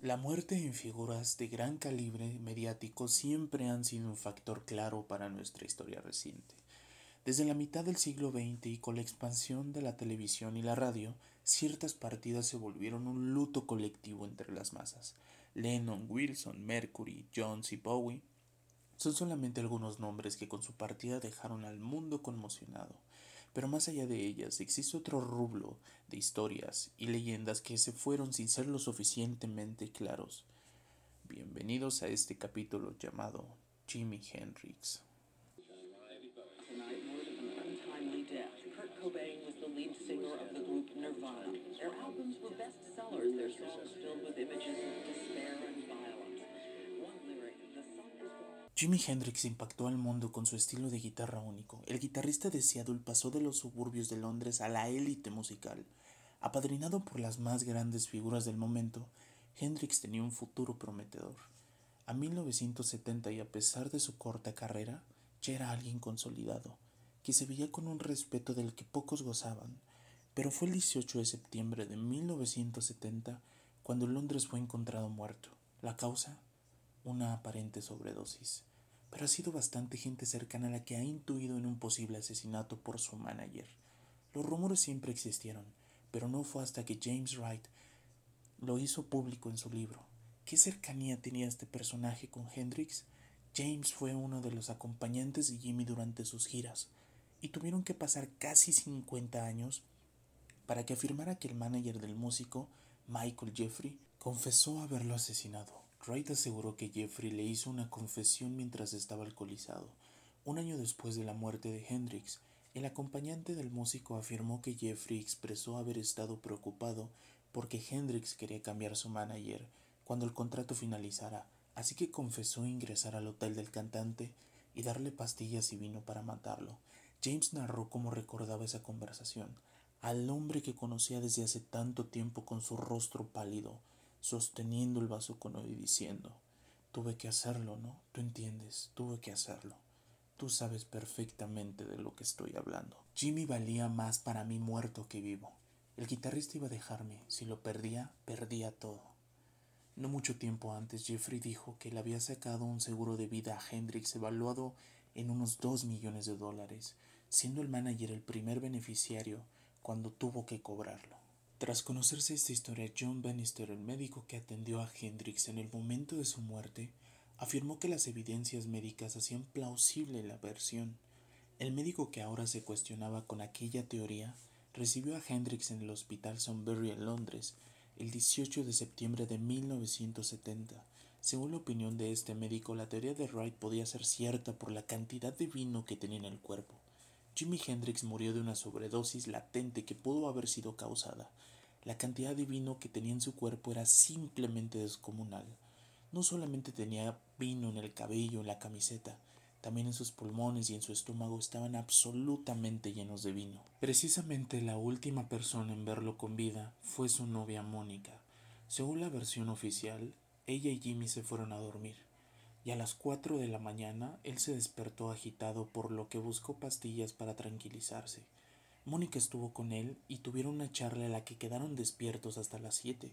La muerte en figuras de gran calibre mediático siempre han sido un factor claro para nuestra historia reciente. Desde la mitad del siglo XX y con la expansión de la televisión y la radio, ciertas partidas se volvieron un luto colectivo entre las masas. Lennon, Wilson, Mercury, Jones y Bowie son solamente algunos nombres que con su partida dejaron al mundo conmocionado. Pero más allá de ellas existe otro rublo de historias y leyendas que se fueron sin ser lo suficientemente claros. Bienvenidos a este capítulo llamado Jimi Hendrix. Jimi Hendrix impactó al mundo con su estilo de guitarra único. El guitarrista de Seattle pasó de los suburbios de Londres a la élite musical. Apadrinado por las más grandes figuras del momento, Hendrix tenía un futuro prometedor. A 1970 y a pesar de su corta carrera, ya era alguien consolidado que se veía con un respeto del que pocos gozaban, pero fue el 18 de septiembre de 1970 cuando Londres fue encontrado muerto. La causa, una aparente sobredosis. Pero ha sido bastante gente cercana la que ha intuido en un posible asesinato por su manager. Los rumores siempre existieron, pero no fue hasta que James Wright lo hizo público en su libro. ¿Qué cercanía tenía este personaje con Hendrix? James fue uno de los acompañantes de Jimmy durante sus giras y tuvieron que pasar casi 50 años para que afirmara que el manager del músico, Michael Jeffrey, confesó haberlo asesinado. Wright aseguró que Jeffrey le hizo una confesión mientras estaba alcoholizado. Un año después de la muerte de Hendrix, el acompañante del músico afirmó que Jeffrey expresó haber estado preocupado porque Hendrix quería cambiar su manager cuando el contrato finalizara, así que confesó ingresar al hotel del cantante y darle pastillas y vino para matarlo. James narró cómo recordaba esa conversación, al hombre que conocía desde hace tanto tiempo con su rostro pálido, sosteniendo el vaso con hoy diciendo, tuve que hacerlo, ¿no? Tú entiendes, tuve que hacerlo. Tú sabes perfectamente de lo que estoy hablando. Jimmy valía más para mí muerto que vivo. El guitarrista iba a dejarme, si lo perdía, perdía todo. No mucho tiempo antes, Jeffrey dijo que le había sacado un seguro de vida a Hendrix evaluado en unos 2 millones de dólares, siendo el manager el primer beneficiario cuando tuvo que cobrarlo. Tras conocerse esta historia, John Bannister, el médico que atendió a Hendrix en el momento de su muerte, afirmó que las evidencias médicas hacían plausible la versión. El médico que ahora se cuestionaba con aquella teoría recibió a Hendrix en el Hospital Sunbury en Londres el 18 de septiembre de 1970 según la opinión de este médico, la teoría de Wright podía ser cierta por la cantidad de vino que tenía en el cuerpo. Jimi Hendrix murió de una sobredosis latente que pudo haber sido causada. La cantidad de vino que tenía en su cuerpo era simplemente descomunal. No solamente tenía vino en el cabello, en la camiseta, también en sus pulmones y en su estómago estaban absolutamente llenos de vino. Precisamente la última persona en verlo con vida fue su novia Mónica. Según la versión oficial, ella y Jimmy se fueron a dormir, y a las cuatro de la mañana él se despertó agitado por lo que buscó pastillas para tranquilizarse. Mónica estuvo con él y tuvieron una charla en la que quedaron despiertos hasta las siete.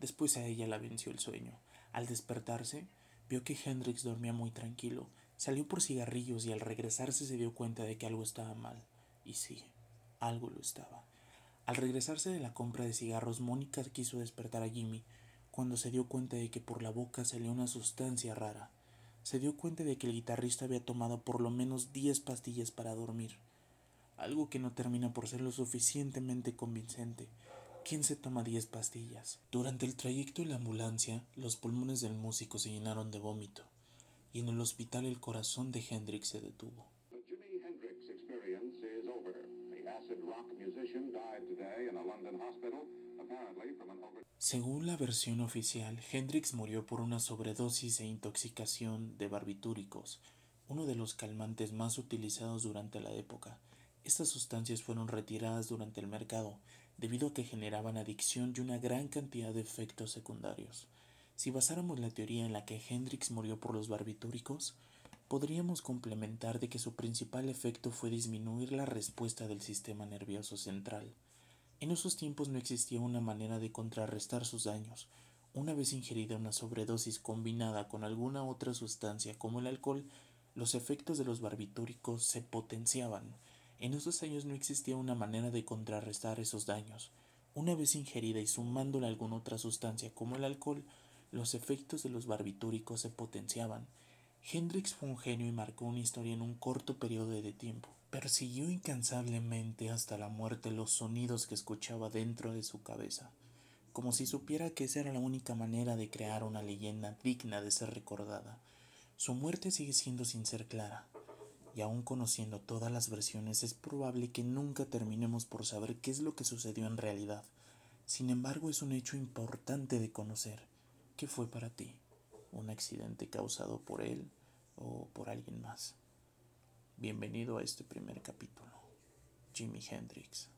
Después a ella la venció el sueño. Al despertarse, vio que Hendrix dormía muy tranquilo, salió por cigarrillos y al regresarse se dio cuenta de que algo estaba mal. Y sí, algo lo estaba. Al regresarse de la compra de cigarros, Mónica quiso despertar a Jimmy, cuando se dio cuenta de que por la boca salía una sustancia rara. Se dio cuenta de que el guitarrista había tomado por lo menos diez pastillas para dormir, algo que no termina por ser lo suficientemente convincente. ¿Quién se toma diez pastillas? Durante el trayecto en la ambulancia, los pulmones del músico se llenaron de vómito, y en el hospital el corazón de Hendrix se detuvo. Según la versión oficial, Hendrix murió por una sobredosis e intoxicación de barbitúricos, uno de los calmantes más utilizados durante la época. Estas sustancias fueron retiradas durante el mercado debido a que generaban adicción y una gran cantidad de efectos secundarios. Si basáramos la teoría en la que Hendrix murió por los barbitúricos, podríamos complementar de que su principal efecto fue disminuir la respuesta del sistema nervioso central. En esos tiempos no existía una manera de contrarrestar sus daños. Una vez ingerida una sobredosis combinada con alguna otra sustancia como el alcohol, los efectos de los barbitúricos se potenciaban. En esos años no existía una manera de contrarrestar esos daños. Una vez ingerida y sumándole alguna otra sustancia como el alcohol, los efectos de los barbitúricos se potenciaban. Hendrix fue un genio y marcó una historia en un corto periodo de tiempo. Persiguió incansablemente hasta la muerte los sonidos que escuchaba dentro de su cabeza, como si supiera que esa era la única manera de crear una leyenda digna de ser recordada. Su muerte sigue siendo sin ser clara, y aún conociendo todas las versiones es probable que nunca terminemos por saber qué es lo que sucedió en realidad. Sin embargo, es un hecho importante de conocer. ¿Qué fue para ti? ¿Un accidente causado por él o por alguien más? Bienvenido a este primer capítulo. Jimi Hendrix.